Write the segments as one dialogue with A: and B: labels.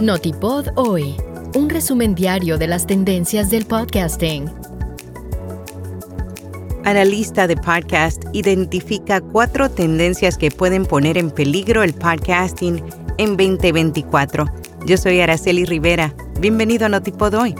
A: Notipod hoy, un resumen diario de las tendencias del podcasting.
B: Analista de podcast identifica cuatro tendencias que pueden poner en peligro el podcasting en 2024. Yo soy Araceli Rivera. Bienvenido a Notipod hoy.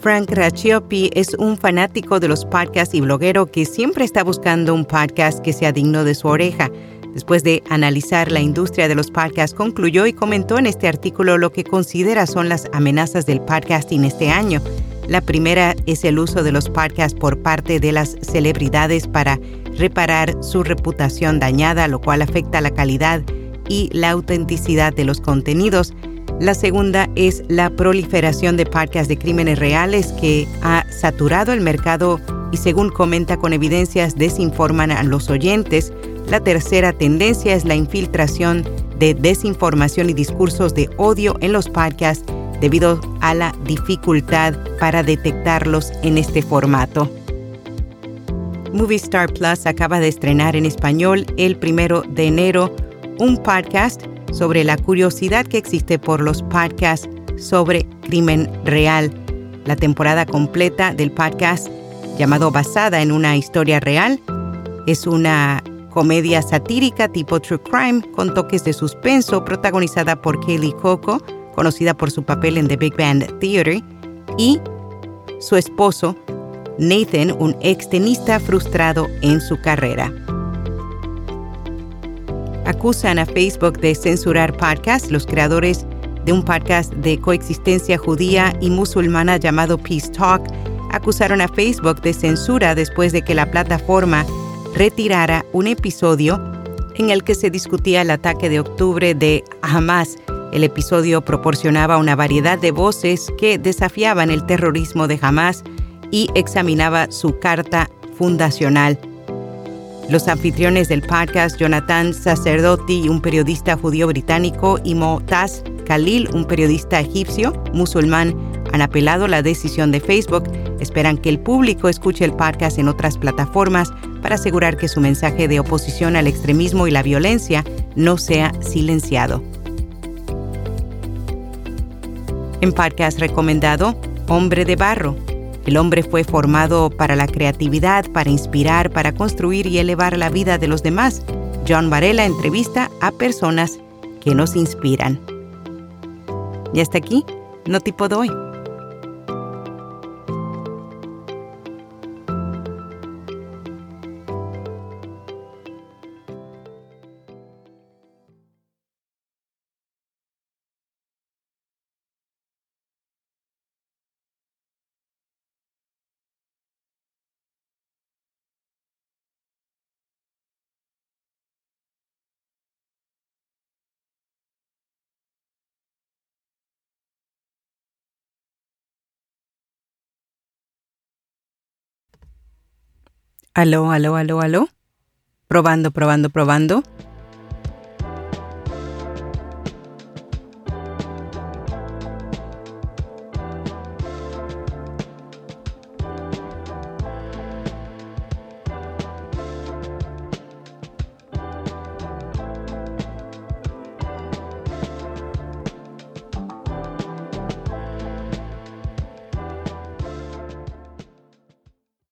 B: Frank Raciopi es un fanático de los podcasts y bloguero que siempre está buscando un podcast que sea digno de su oreja. Después de analizar la industria de los podcasts, concluyó y comentó en este artículo lo que considera son las amenazas del podcasting este año. La primera es el uso de los podcasts por parte de las celebridades para reparar su reputación dañada, lo cual afecta la calidad y la autenticidad de los contenidos. La segunda es la proliferación de podcasts de crímenes reales que ha saturado el mercado y según comenta con evidencias desinforman a los oyentes. La tercera tendencia es la infiltración de desinformación y discursos de odio en los podcasts debido a la dificultad para detectarlos en este formato. Movie Star Plus acaba de estrenar en español el primero de enero un podcast sobre la curiosidad que existe por los podcasts sobre crimen real. La temporada completa del podcast, llamado Basada en una historia real, es una comedia satírica tipo True Crime con toques de suspenso protagonizada por Kaylee Coco, conocida por su papel en The Big Band Theory, y su esposo, Nathan, un ex tenista frustrado en su carrera acusan a Facebook de censurar podcasts. Los creadores de un podcast de coexistencia judía y musulmana llamado Peace Talk acusaron a Facebook de censura después de que la plataforma retirara un episodio en el que se discutía el ataque de octubre de Hamas. El episodio proporcionaba una variedad de voces que desafiaban el terrorismo de Hamas y examinaba su carta fundacional. Los anfitriones del podcast, Jonathan Sacerdotti, un periodista judío británico, y Motaz Khalil, un periodista egipcio musulmán, han apelado la decisión de Facebook. Esperan que el público escuche el podcast en otras plataformas para asegurar que su mensaje de oposición al extremismo y la violencia no sea silenciado. En podcast recomendado, Hombre de Barro, el hombre fue formado para la creatividad, para inspirar, para construir y elevar la vida de los demás. John Varela entrevista a personas que nos inspiran. Y hasta aquí, no tipo doy. Aló, aló, aló, aló. Probando, probando, probando.